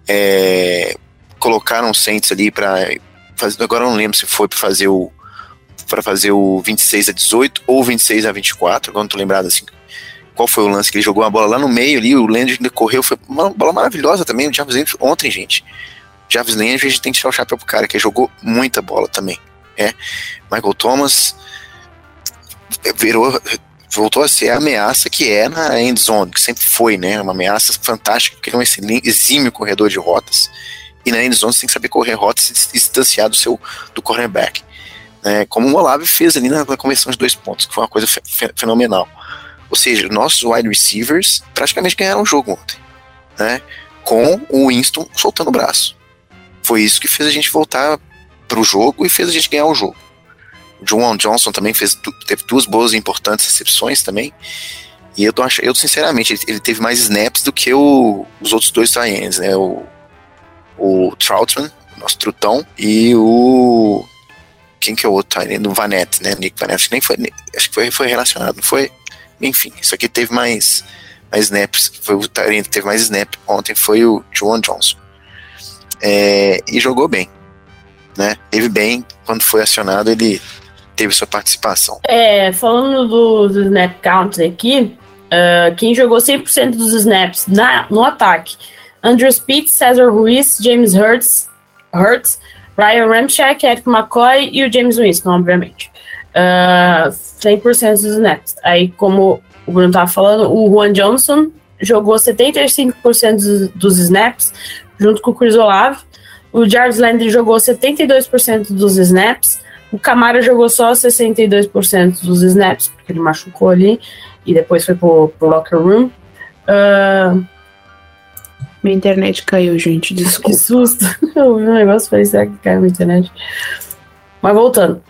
Speaker 4: é, colocaram o Saints ali para. Agora não lembro se foi para fazer o para fazer o 26 a 18 ou 26 a 24, agora não tô lembrado assim. Qual foi o lance que ele jogou a bola lá no meio ali, o Landry correu, foi uma bola maravilhosa também, o Jarvis Landry ontem, gente. Jarvis Landry, a gente tem que tirar o chapéu pro cara, que jogou muita bola também. É. Michael Thomas virou, voltou a ser a ameaça que é na end zone, que sempre foi, né? Uma ameaça fantástica, porque ele é um excelente, exímio corredor de rotas. E na end zone você tem que saber correr rotas e distanciar do seu do cornerback. Né? Como o Olave fez ali na, na conversão de dois pontos, que foi uma coisa fe fenomenal. Ou seja, nossos wide receivers praticamente ganharam o jogo ontem. Né? Com o Winston soltando o braço. Foi isso que fez a gente voltar pro jogo e fez a gente ganhar o jogo. O John Johnson também fez, teve duas boas e importantes recepções também. E eu tô achando, eu sinceramente, ele, ele teve mais snaps do que o, os outros dois Tyrants, né? O, o Troutman, nosso trutão, e o. Quem que é o outro Tyrant? O Vanette, né? Nick Vanette. Nem foi, acho que foi, foi relacionado, não foi? Enfim, isso aqui teve mais, mais snaps. Foi o Tyrant que teve mais snap ontem, foi o John Johnson é, e jogou bem. Né? Teve bem, quando foi acionado, ele teve sua participação.
Speaker 2: É, falando do, do snap count aqui, uh, quem jogou 100% dos snaps na, no ataque, Andrew Speed, Cesar Ruiz, James Hurts, Hurts Ryan Ramchek, Eric McCoy e o James Winston, obviamente. Uh, 100% dos snaps. Aí, como o Bruno estava falando, o Juan Johnson jogou 75% dos, dos snaps, junto com o Chris Olave. O Jarvis Landry jogou 72% dos snaps. O Camara jogou só 62% dos snaps, porque ele machucou ali e depois foi pro, pro locker room. Uh,
Speaker 3: Minha internet caiu, gente.
Speaker 2: que
Speaker 3: Desculpa.
Speaker 2: susto. Eu vi um negócio e falei, será que caiu na internet? Mas voltando.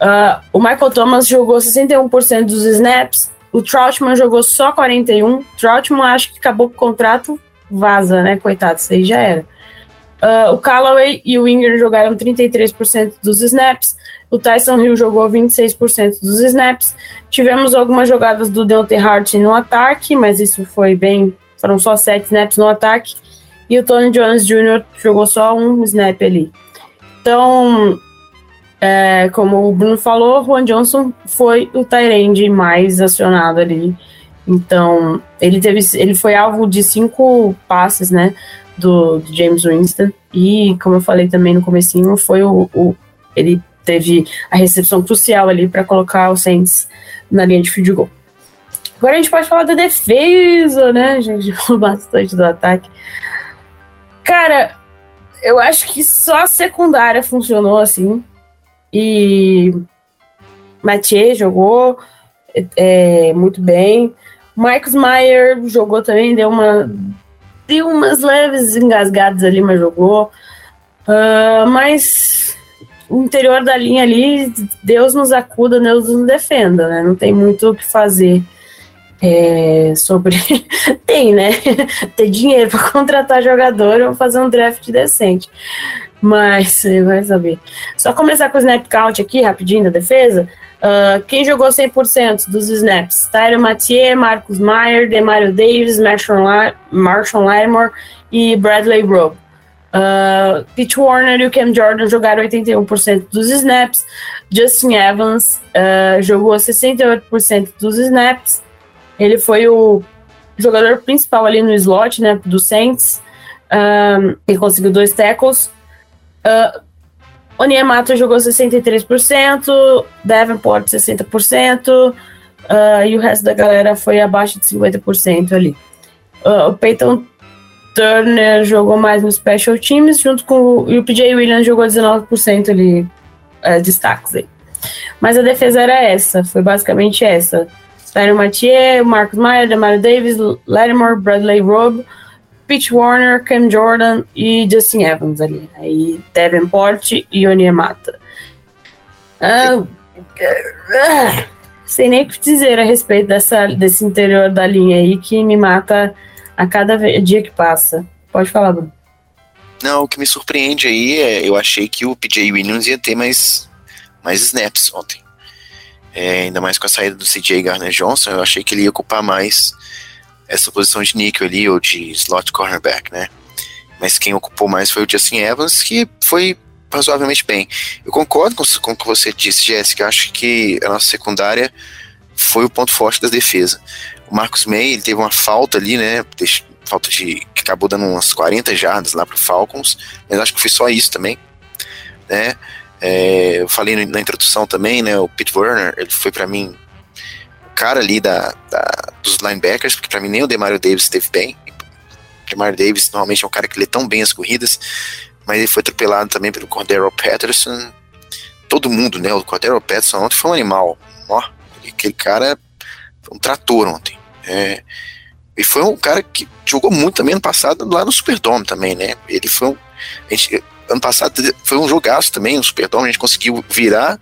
Speaker 2: Uh, o Michael Thomas jogou 61% dos snaps. O Troutman jogou só 41%. Troutman acho que acabou com o contrato, vaza, né? Coitado, isso aí já era. Uh, o Callaway e o Ingram jogaram 33% dos snaps. O Tyson Hill jogou 26% dos snaps. Tivemos algumas jogadas do Deontay Hart no ataque, mas isso foi bem. Foram só 7 snaps no ataque. E o Tony Jones Jr. jogou só um snap ali. Então, é, como o Bruno falou, Juan Johnson foi o Tyrande mais acionado ali. Então, ele teve, ele foi alvo de cinco passes, né, do, do James Winston. E, como eu falei também no comecinho, foi o, o ele teve a recepção crucial ali para colocar o Saints na linha de field goal. Agora a gente pode falar da defesa, né? A gente falou bastante do ataque. Cara, eu acho que só a secundária funcionou assim. E Mathieu jogou é, muito bem. Marcus Meyer jogou também, deu uma deu umas leves engasgadas ali, mas jogou. Uh, mas o interior da linha ali, Deus nos acuda, Deus nos defenda, né? Não tem muito o que fazer é, sobre. tem, né? Ter dinheiro para contratar jogador ou fazer um draft decente. Mas vai saber. Só começar com o snap count aqui, rapidinho, da defesa. Uh, quem jogou 100% dos snaps? Tyler Mathieu, Marcus Meyer, Demario Davis, Marshall Lattimore e Bradley Rowe. Uh, Pete Warner e o Cam Jordan jogaram 81% dos snaps. Justin Evans uh, jogou 68% dos snaps. Ele foi o jogador principal ali no slot, né, do Saints. Um, ele conseguiu dois tackles. Uh, Onyemata jogou 63%, Davenport 60%, uh, e o resto da galera foi abaixo de 50% ali. Uh, o Peyton Turner jogou mais no Special Teams, junto com e o PJ Williams jogou 19% ali, uh, destaques aí. Mas a defesa era essa, foi basicamente essa. Tyler Mathieu, Marcus Meyer, Demario Davis, Lattimore, Bradley Robb, Pete Warner, Cam Jordan e Justin Evans ali. Aí Davenport e Onyemata. Ah, ah, sei nem o que dizer a respeito dessa, desse interior da linha aí que me mata a cada dia que passa. Pode falar, Bruno.
Speaker 4: Não, o que me surpreende aí é eu achei que o PJ Williams ia ter mais, mais snaps ontem. É, ainda mais com a saída do CJ Garner Johnson, eu achei que ele ia ocupar mais essa posição de níquel ali, ou de slot cornerback, né? Mas quem ocupou mais foi o Justin Evans, que foi razoavelmente bem. Eu concordo com, com o que você disse, Jéssica. Acho que a nossa secundária foi o ponto forte da defesa. O Marcos May, ele teve uma falta ali, né? Falta de. que acabou dando umas 40 jardas lá para Falcons, mas acho que foi só isso também, né? É, eu falei na introdução também, né? O Pete Werner, ele foi para mim o cara ali da, da dos linebackers, porque para mim nem o Demario Davis esteve bem. O Demario Davis normalmente é um cara que lê tão bem as corridas, mas ele foi atropelado também pelo Cordero Patterson. Todo mundo, né? O Cordero Patterson ontem foi um animal. Ó, aquele cara um trator ontem. É, e foi um cara que jogou muito também ano passado lá no Superdome também, né? Ele foi um. Gente, ano passado foi um jogaço também, no Superdome, a gente conseguiu virar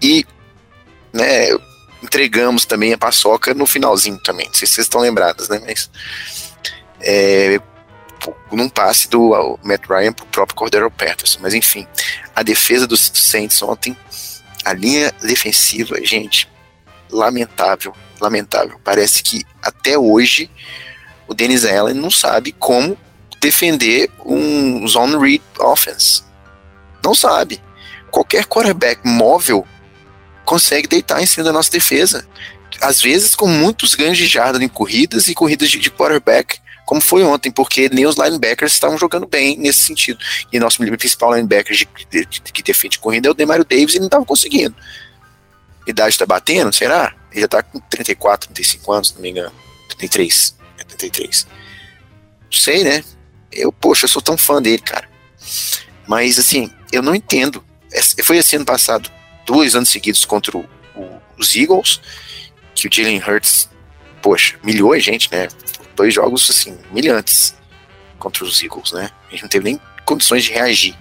Speaker 4: e né, entregamos também a paçoca no finalzinho também. Não sei se vocês estão lembrados, né? Mas é, num passe do Matt Ryan pro próprio Cordero Patterson. Mas enfim, a defesa dos Saints ontem, a linha defensiva, gente, lamentável, lamentável. Parece que até hoje o Dennis Allen não sabe como defender um zone read offense. Não sabe. Qualquer quarterback móvel consegue deitar em cima da nossa defesa. Às vezes com muitos ganhos de jarda em corridas e corridas de, de quarterback, como foi ontem, porque nem os linebackers estavam jogando bem nesse sentido. E nosso principal linebacker de, de, de, que defende corrida é o Demario Davis e não estava conseguindo. idade tá batendo, será? Ele já tá com 34, 35 anos, se não me engano. 33. É 33. Não sei, né? Eu, poxa, eu sou tão fã dele, cara. Mas, assim, eu não entendo. Foi assim ano passado, dois anos seguidos contra o, o, os Eagles, que o Jalen Hurts, poxa, milhou a gente, né? Dois jogos, assim, milhantes contra os Eagles, né? A gente não teve nem condições de reagir.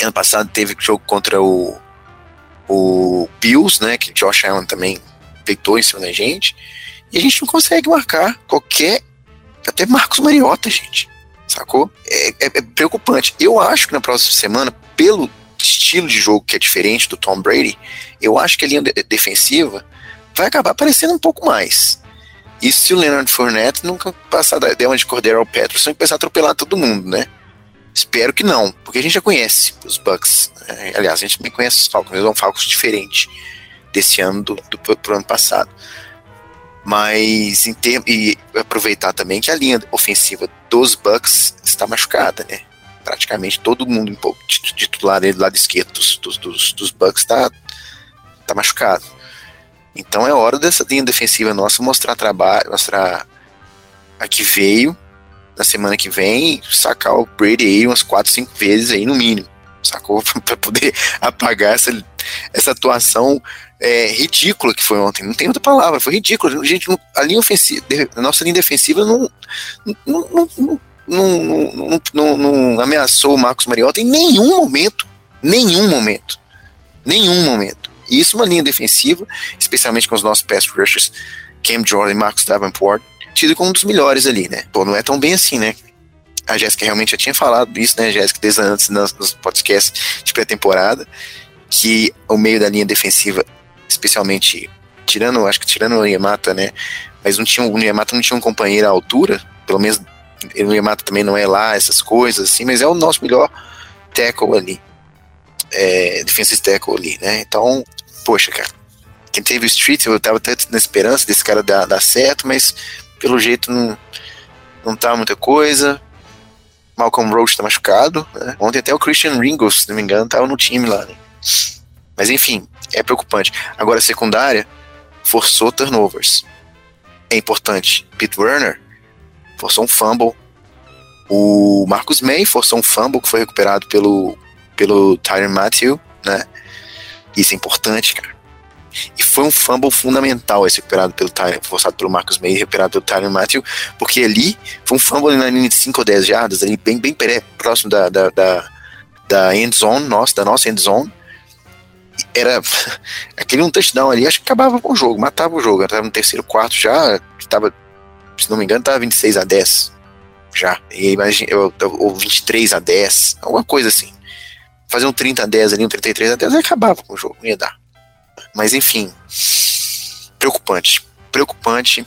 Speaker 4: Ano passado teve jogo contra o, o Bills, né? Que Josh Allen também deitou em cima da gente. E a gente não consegue marcar qualquer. Até Marcos Mariota, gente. Sacou? É, é, é preocupante. Eu acho que na próxima semana, pelo estilo de jogo que é diferente do Tom Brady, eu acho que a linha de defensiva vai acabar aparecendo um pouco mais. E se o Leonard Fournette nunca passar da dema de Cordero ao Peterson e começar a atropelar todo mundo, né? Espero que não, porque a gente já conhece os Bucks. Né? Aliás, a gente também conhece os Falcons, eles são Falcons diferente desse ano do, do, do ano passado. Mas em termo, e aproveitar também que a linha ofensiva dos Bucks está machucada, né? Praticamente todo mundo titular do lado esquerdo dos, dos, dos, dos Bucks está tá machucado. Então é hora dessa linha defensiva nossa mostrar trabalho, mostrar a que veio na semana que vem, sacar o Brady aí umas 4, 5 vezes aí no mínimo, sacou? para poder apagar essa, essa atuação é, ridícula que foi ontem. Não tem outra palavra, foi ridículo. Gente, a linha ofensiva, a nossa linha defensiva não, não, não, não, não, não, ameaçou o Marcos Mariota em nenhum momento. Nenhum momento. Nenhum momento. E isso é uma linha defensiva, especialmente com os nossos pass rushers, Cam Jordan e Marcos Davenport, tido como um dos melhores ali, né? Pô, não é tão bem assim, né? A Jéssica realmente já tinha falado isso, né, Jéssica, desde antes nos podcasts de pré-temporada, que o meio da linha defensiva, especialmente tirando, acho que tirando o Yamata, né? Mas não tinha, o Yamata não tinha um companheiro à altura, pelo menos o Yamata também não é lá, essas coisas assim, mas é o nosso melhor tackle ali. É, defensive tackle ali, né? Então, poxa, cara, quem teve o Street, eu tava até na esperança desse cara dar, dar certo, mas pelo jeito não, não tá muita coisa. Malcolm Roach tá machucado, né? Ontem até o Christian Ringo, se não me engano, tava no time lá, né? Mas enfim, é preocupante. Agora a secundária forçou turnovers. É importante. Pete Werner forçou um fumble. O Marcus May forçou um fumble que foi recuperado pelo, pelo Tyron Matthew, né? Isso é importante, cara. E foi um fumble fundamental esse recuperado pelo Tyron, forçado pelo Marcus May, recuperado pelo Tyron Matthew, porque ali foi um fumble na linha de 5 ou 10 jardas, ali bem, bem próximo da, da, da, da end zone, nossa, da nossa end zone. Era aquele um touchdown ali, acho que acabava com o jogo, matava o jogo. Estava no terceiro quarto já, estava, se não me engano, estava 26 a 10 já. E imagina, ou 23 a 10, alguma coisa assim fazer um 30 a 10 ali, um 33 a 10, aí acabava com o jogo, não ia dar. Mas enfim, preocupante. Preocupante.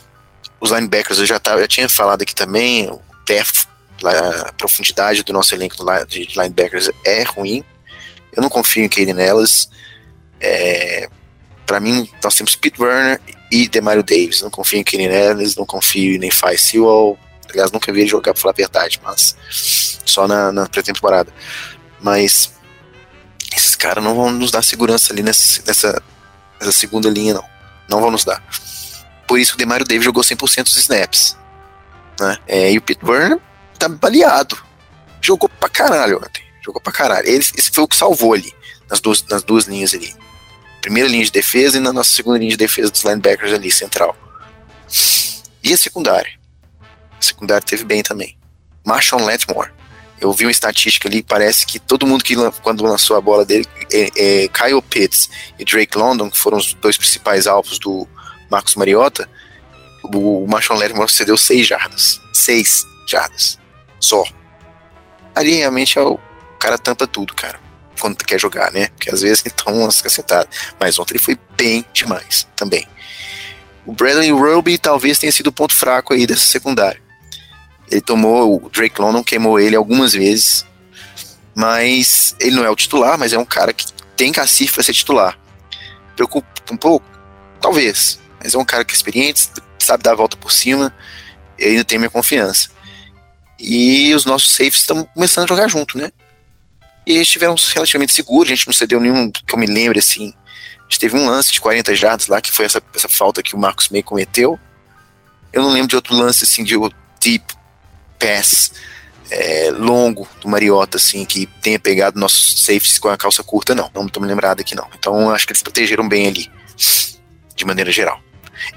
Speaker 4: Os linebackers eu já, tava, eu tinha falado aqui também, o depth, a profundidade do nosso elenco de linebackers é ruim. Eu não confio em Kaden nelas. É, para mim, nós temos Pete Werner e Demario Davis. Não confio em Kaden Ellis, não confio em Fai Sewell. Aliás, nunca vi ele jogar, pra falar a verdade, mas só na, na pré-temporada. Mas esses caras não vão nos dar segurança ali nessa, nessa, nessa, segunda linha, não. Não vão nos dar. Por isso que o Demario Davis jogou 100% dos snaps. Né? É, e o Pete Burner tá baleado. Jogou pra caralho ontem. Jogou pra caralho. Esse foi o que salvou ali, nas duas, nas duas linhas ali. Primeira linha de defesa e na nossa segunda linha de defesa dos linebackers ali, central. E a secundária? A secundária teve bem também. Marshall Letmore eu vi uma estatística ali, parece que todo mundo que quando lançou a bola dele, é, é, Kyle Pitts e Drake London, que foram os dois principais alvos do Marcos Mariota, o, Marshall Lattimore cedeu seis jardas. Seis jardas. Só. Ali realmente é o cara tampa tudo, cara. Quando quer jogar, né? Porque às vezes toma umas cacetadas. Mas ontem ele foi bem demais também. O Bradley Roby talvez tenha sido o ponto fraco aí dessa secundária. Ele tomou, o Drake London queimou ele algumas vezes, mas ele não é o titular, mas é um cara que tem cacife para ser titular. Preocupa um pouco? Talvez, mas é um cara que é experiente, sabe dar a volta por cima, e ainda tem minha confiança. E os nossos safes estão começando a jogar junto, né? E eles estiveram relativamente seguros, a gente não cedeu nenhum que eu me lembre assim, gente teve um lance de 40 jardas lá, que foi essa, essa falta que o Marcos May cometeu. Eu não lembro de outro lance assim de deep pass é, longo do Mariota, assim, que tenha pegado nossos safeties com a calça curta, não. Não estou me lembrado aqui, não. Então acho que eles protegeram bem ali, de maneira geral.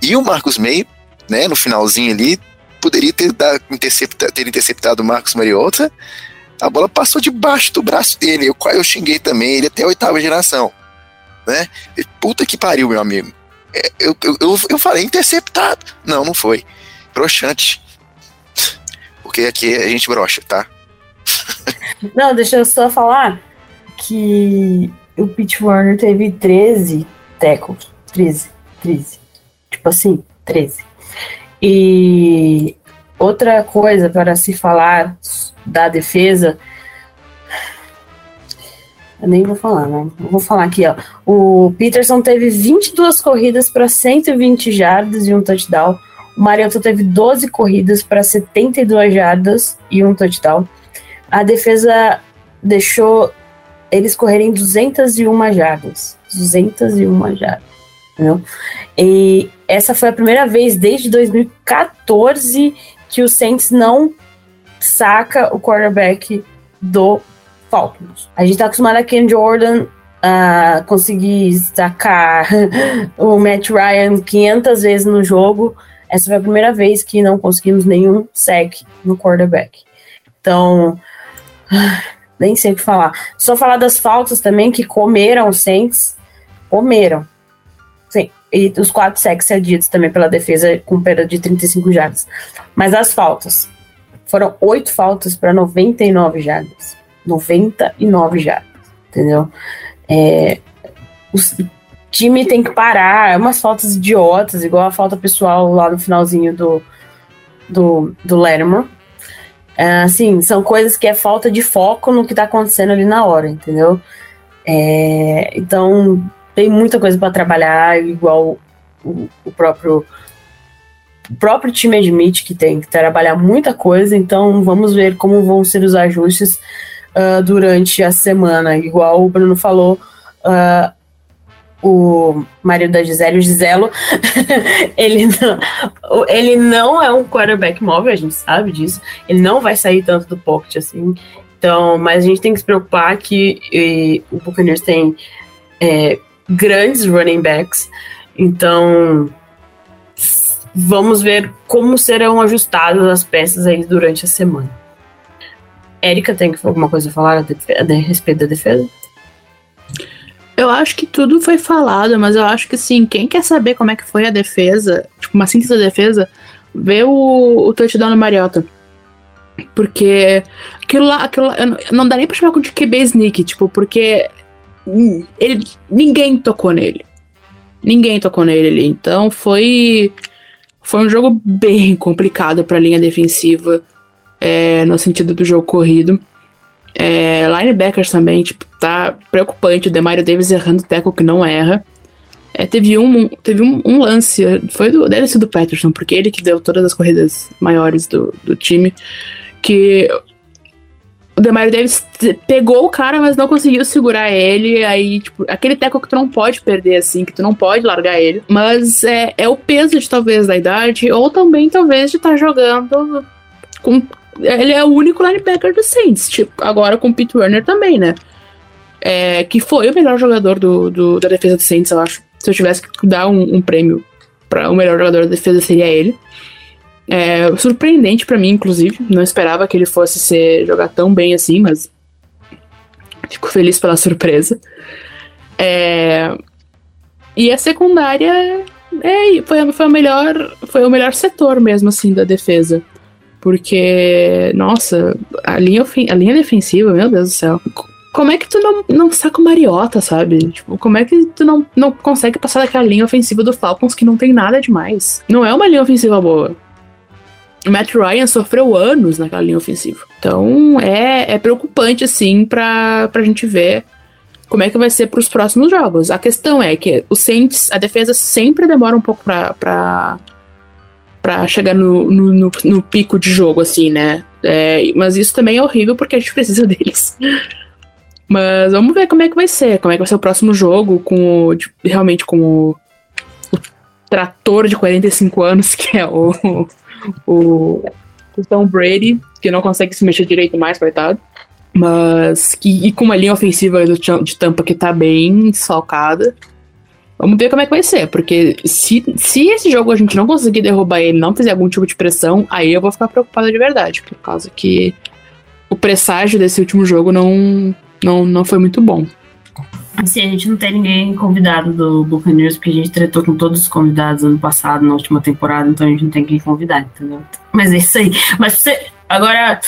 Speaker 4: E o Marcos May, né, no finalzinho ali, poderia ter, dar, intercepta, ter interceptado o Marcos Mariota. A bola passou debaixo do braço dele, qual eu xinguei também, ele até a oitava geração. Né? Puta que pariu, meu amigo. É, eu, eu, eu, eu falei interceptado. Não, não foi. Broxante. Porque aqui a gente brocha, tá?
Speaker 2: Não, deixa eu só falar que o Pete Warner teve 13 tackles. 13. 13. Tipo assim, 13. E outra coisa para se falar da defesa. Eu nem vou falar, né? vou falar aqui, ó. O Peterson teve 22 corridas para 120 jardas e um touchdown. O Mariota teve 12 corridas para 72 jardas e um touchdown. A defesa deixou eles correrem 201 jardas. 201 jardas. Entendeu? E essa foi a primeira vez desde 2014 que o Saints não saca o quarterback do Falcons. A gente tá acostumado a Ken Jordan a conseguir sacar o Matt Ryan 500 vezes no jogo. Essa foi a primeira vez que não conseguimos nenhum sec no quarterback. Então, nem sei o que falar. Só falar das faltas também que comeram os Saints. Comeram. E os quatro sacks cedidos também pela defesa com perda de 35 jardas. Mas as faltas. Foram oito faltas para 99 jardas. 99 jardas, entendeu? É, o time tem que parar, é umas faltas idiotas, igual a falta pessoal lá no finalzinho do, do, do Letterman. É, assim, são coisas que é falta de foco no que tá acontecendo ali na hora, entendeu? É, então, tem muita coisa para trabalhar, igual o, o, próprio o próprio time admite que tem que trabalhar muita coisa, então vamos ver como vão ser os ajustes uh, durante a semana. Igual o Bruno falou, uh, o marido da Gisele, o Giselo, ele, não, ele não é um quarterback móvel, a gente sabe disso. Ele não vai sair tanto do pocket assim. Então, mas a gente tem que se preocupar que e, o Buccaneers tem é, grandes running backs. Então, vamos ver como serão ajustadas as peças aí durante a semana. Érica, tem alguma coisa a falar a, a respeito da defesa?
Speaker 3: Eu acho que tudo foi falado, mas eu acho que sim, quem quer saber como é que foi a defesa, tipo, uma síntese da defesa, vê o, o touchdown no Mariota. Porque aquilo lá, aquilo lá, não dá nem pra chamar de QB sneak, tipo, porque ele, ninguém tocou nele. Ninguém tocou nele. Então foi foi um jogo bem complicado para a linha defensiva, é, no sentido do jogo corrido. É, linebackers também, tipo, tá preocupante. O Demario Davis errando teco que não erra. É, teve um, teve um, um, lance, foi do, deve ser do Patterson, porque ele que deu todas as corridas maiores do, do time, que o Demario Davis pegou o cara, mas não conseguiu segurar ele. Aí, tipo, aquele teco que tu não pode perder, assim, que tu não pode largar ele. Mas é, é o peso de talvez da idade, ou também talvez de estar tá jogando com. Ele é o único linebacker do Saints, tipo, agora com o Pete Werner também, né? É, que foi o melhor jogador do, do, da defesa do Saints, eu acho. Se eu tivesse que dar um, um prêmio para o melhor jogador da defesa, seria ele. É, surpreendente para mim, inclusive. Não esperava que ele fosse ser jogar tão bem assim, mas fico feliz pela surpresa. É, e a secundária é, foi, foi, a melhor, foi o melhor setor mesmo, assim, da defesa. Porque, nossa, a linha, a linha defensiva, meu Deus do céu. Como é que tu não, não saca o Mariota, sabe? Tipo, como é que tu não, não consegue passar daquela linha ofensiva do Falcons que não tem nada demais? Não é uma linha ofensiva boa. Matt Ryan sofreu anos naquela linha ofensiva. Então é, é preocupante, assim, pra, pra gente ver como é que vai ser para os próximos jogos. A questão é que o Saints, a defesa sempre demora um pouco pra, pra, pra chegar no, no, no, no pico de jogo, assim, né? É, mas isso também é horrível porque a gente precisa deles. Mas vamos ver como é que vai ser, como é que vai ser o próximo jogo, com o, tipo, realmente com o, o trator de 45 anos, que é o, o, o Tom Brady, que não consegue se mexer direito mais, coitado. Mas que, e com uma linha ofensiva do, de tampa que tá bem desfalcada. Vamos ver como é que vai ser, porque se, se esse jogo a gente não conseguir derrubar ele, não fizer algum tipo de pressão, aí eu vou ficar preocupada de verdade, por causa que o presságio desse último jogo não, não, não foi muito bom.
Speaker 2: Assim, a gente não tem ninguém convidado do Buccaneers, porque a gente tratou com todos os convidados ano passado, na última temporada, então a gente não tem quem convidar, entendeu? Mas é isso aí. Mas agora,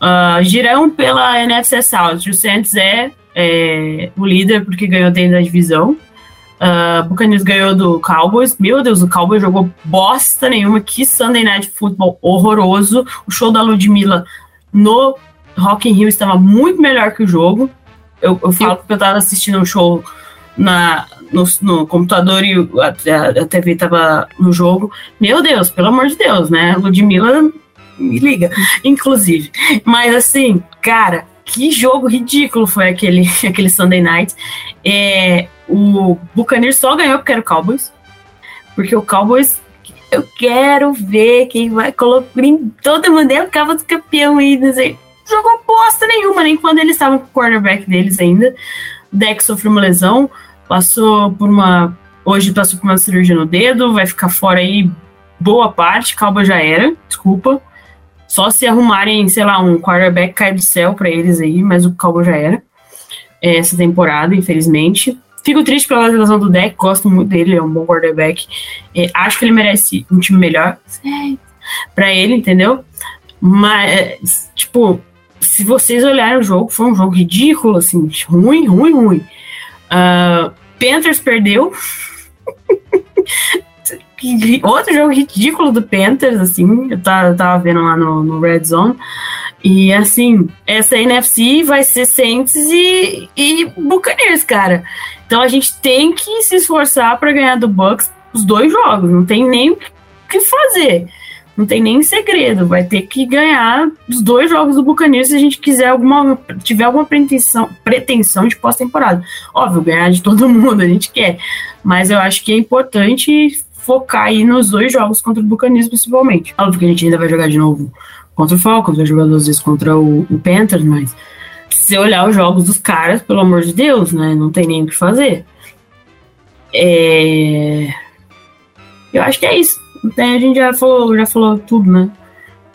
Speaker 2: uh, girão pela NFC South, o Saints é, é o líder porque ganhou dentro da divisão. Uh, Buccaneers ganhou do Cowboys. Meu Deus, o Cowboys jogou bosta nenhuma. Que Sunday Night Football horroroso. O show da Ludmilla no Rock in Rio estava muito melhor que o jogo. Eu, eu falo porque eu estava assistindo um show na, no, no, computador e a, a, TV estava no jogo. Meu Deus, pelo amor de Deus, né? Ludmilla me liga, inclusive. Mas assim, cara, que jogo ridículo foi aquele, aquele Sunday Night. É, o Buccaneers só ganhou porque era o Cowboys. Porque o Cowboys, eu quero ver quem vai colocar. Todo mundo é o cabo do campeão aí, não sei. Jogou bosta nenhuma, nem quando eles estavam com o quarterback deles ainda. O Deck sofreu uma lesão, passou por uma. Hoje passou por uma cirurgia no dedo, vai ficar fora aí boa parte. Cowboys já era, desculpa. Só se arrumarem, sei lá, um quarterback cai do céu para eles aí, mas o Cowboys já era. É, essa temporada, infelizmente. Fico triste pela lesão do deck, gosto muito dele, é um bom quarterback. É, acho que ele merece um time melhor para ele, entendeu? Mas, tipo, se vocês olharem o jogo, foi um jogo ridículo, assim, ruim, ruim, ruim. Uh, Panthers perdeu. Outro jogo ridículo do Panthers, assim, eu tava, tava vendo lá no, no Red Zone. E assim, essa NFC vai ser Saints e, e Buccaneers, cara. Então a gente tem que se esforçar para ganhar do Bucks os dois jogos. Não tem nem o que fazer. Não tem nem segredo. Vai ter que ganhar os dois jogos do Buccaneers se a gente quiser alguma tiver alguma pretensão, pretensão de pós-temporada. Óbvio, ganhar de todo mundo a gente quer, mas eu acho que é importante focar aí nos dois jogos contra o Buccaneers principalmente. Óbvio que a gente ainda vai jogar de novo contra o Falcons, vai jogar duas vezes contra o, o Panthers, mas se olhar os jogos dos caras, pelo amor de Deus, né? Não tem nem o que fazer. É... Eu acho que é isso. A gente já falou, já falou tudo, né?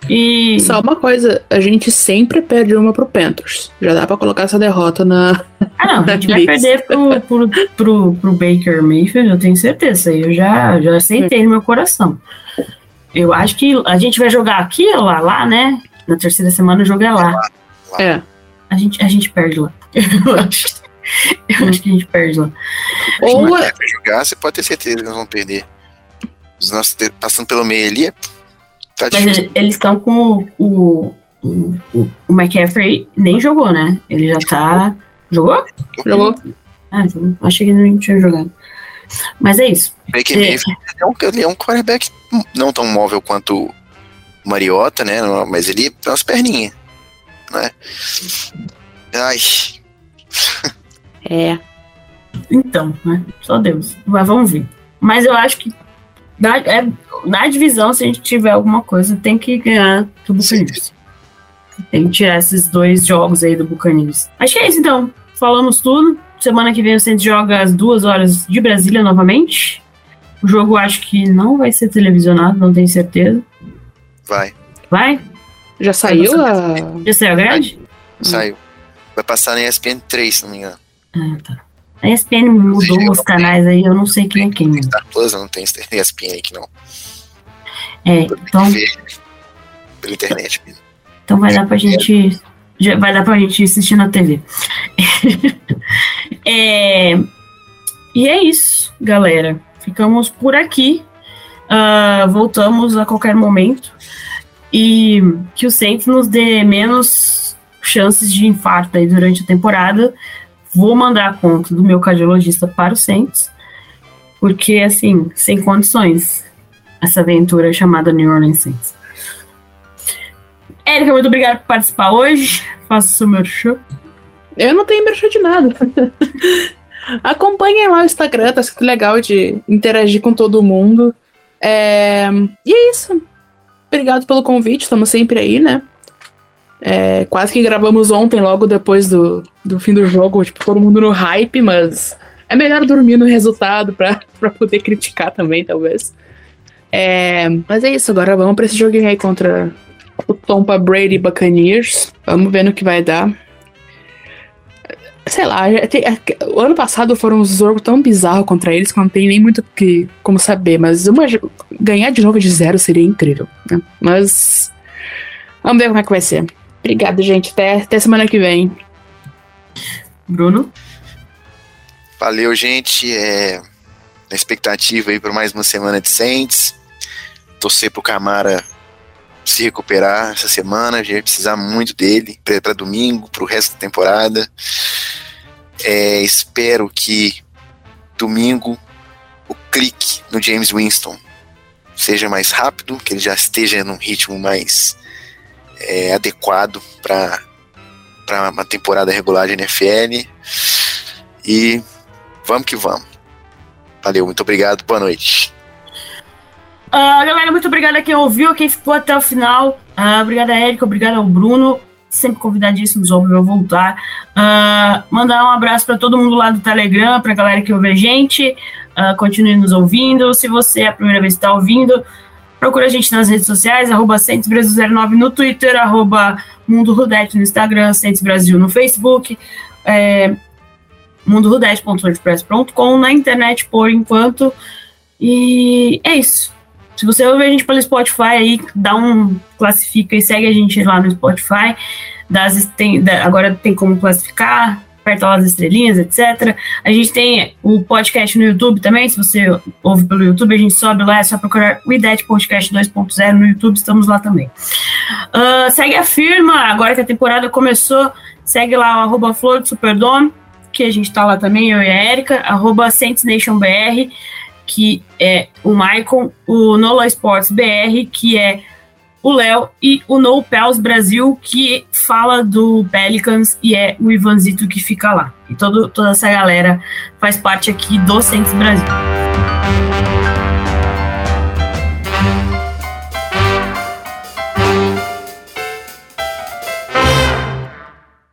Speaker 2: E...
Speaker 3: Só uma coisa, a gente sempre perde uma pro Panthers. Já dá pra colocar essa derrota na.
Speaker 2: Ah, não, a gente vai perder pro, pro, pro, pro, Baker Mayfield, eu tenho certeza. Eu já, já aceitei no meu coração. Eu acho que a gente vai jogar aqui ou lá, lá, né? Na terceira semana o jogo é lá.
Speaker 3: É
Speaker 2: a gente, a gente perde lá. Eu acho, eu acho que a gente perde lá.
Speaker 4: Ou Mas, é, jogar, você pode ter certeza que nós vamos perder. Os nossos passando pelo meio ali,
Speaker 2: tá Mas eles estão com o, o, o, o McCaffrey nem jogou, né? Ele já tá. Jogou?
Speaker 3: Jogou.
Speaker 2: Ah, então, achei que ele não tinha jogado. Mas é isso.
Speaker 4: Baker é. é um, ele é um quarterback não tão móvel quanto o Mariota, né? Mas ele tem umas perninhas né? Ai.
Speaker 2: É. Então, né? Só Deus. Mas vamos ver. Mas eu acho que na, é, na divisão, se a gente tiver alguma coisa, tem que ganhar do Buccaneers. Tem que tirar esses dois jogos aí do Buccaneers. Acho que é isso então. Falamos tudo. Semana que vem o Santos joga às duas horas de Brasília novamente. O jogo acho que não vai ser televisionado, não tenho certeza.
Speaker 4: Vai.
Speaker 2: Vai?
Speaker 3: Já saiu a.
Speaker 2: Já saiu a grade?
Speaker 4: Saiu. Vai passar na ESPN 3, se não me engano.
Speaker 2: Ah, tá. A ESPN mudou os canais aí, eu não sei quem é quem.
Speaker 4: Star Plus não tem ESPN aqui, não.
Speaker 2: É, então.
Speaker 4: Pela internet mesmo.
Speaker 2: Então vai dar pra gente. Já vai dar pra gente assistir na TV. é, e é isso, galera. Ficamos por aqui. Uh, voltamos a qualquer momento e que o Saints nos dê menos chances de infarto aí durante a temporada. Vou mandar a conta do meu cardiologista para o Saints, porque, assim, sem condições, essa aventura chamada New Orleans Saints. Érica, muito obrigada por participar hoje. Faça o seu show.
Speaker 3: Eu não tenho merchan de nada. Acompanhem lá o Instagram, tá sendo legal de interagir com todo mundo. É... E é isso. Obrigado pelo convite, estamos sempre aí, né? É, quase que gravamos ontem, logo depois do, do fim do jogo, tipo, todo mundo no hype, mas é melhor dormir no resultado pra poder criticar também, talvez. É, mas é isso, agora vamos pra esse joguinho aí contra o Tompa Brady Buccaneers. Vamos ver no que vai dar sei lá, tem, é, o ano passado foram um jogo tão bizarro contra eles que não tem nem muito que, como saber, mas uma, ganhar de novo de zero seria incrível. Né? Mas vamos ver como é que vai ser. Obrigado, gente. Até, até semana que vem.
Speaker 2: Bruno?
Speaker 4: Valeu, gente. É, na expectativa aí para mais uma semana de Saints. Torcer pro Camara se recuperar essa semana, a gente vai precisar muito dele para domingo, para o resto da temporada. É, espero que domingo o clique no James Winston seja mais rápido, que ele já esteja num ritmo mais é, adequado para uma temporada regular de NFL. E vamos que vamos. Valeu, muito obrigado, boa noite.
Speaker 2: Uh, galera, muito obrigada a quem ouviu, a quem ficou até o final. Uh, obrigada, Érica, obrigada ao Bruno. Sempre convidadíssimos, óbvio, a voltar. Uh, mandar um abraço para todo mundo lá do Telegram, para a galera que ouve a gente. Uh, continue nos ouvindo. Se você é a primeira vez que está ouvindo, procura a gente nas redes sociais, arroba 09 no Twitter, arroba Mundo Rudete no Instagram, Centes Brasil no Facebook, é, mundorudete.wordpress.com, na internet por enquanto. E é isso. Se você ouve a gente pelo Spotify aí, dá um classifica e segue a gente lá no Spotify. Das, tem, agora tem como classificar, aperta lá as estrelinhas, etc. A gente tem o podcast no YouTube também. Se você ouve pelo YouTube, a gente sobe lá, é só procurar o IDET Podcast 2.0 no YouTube, estamos lá também. Uh, segue a firma, agora que a temporada começou, segue lá o arroba Flor do Superdome, que a gente tá lá também, eu e a Erika, arroba SaintsNationBR que é o Maicon, o Nola Sports BR, que é o Léo, e o No Pels Brasil, que fala do Pelicans e é o Ivanzito que fica lá. E todo, toda essa galera faz parte aqui do Centro Brasil.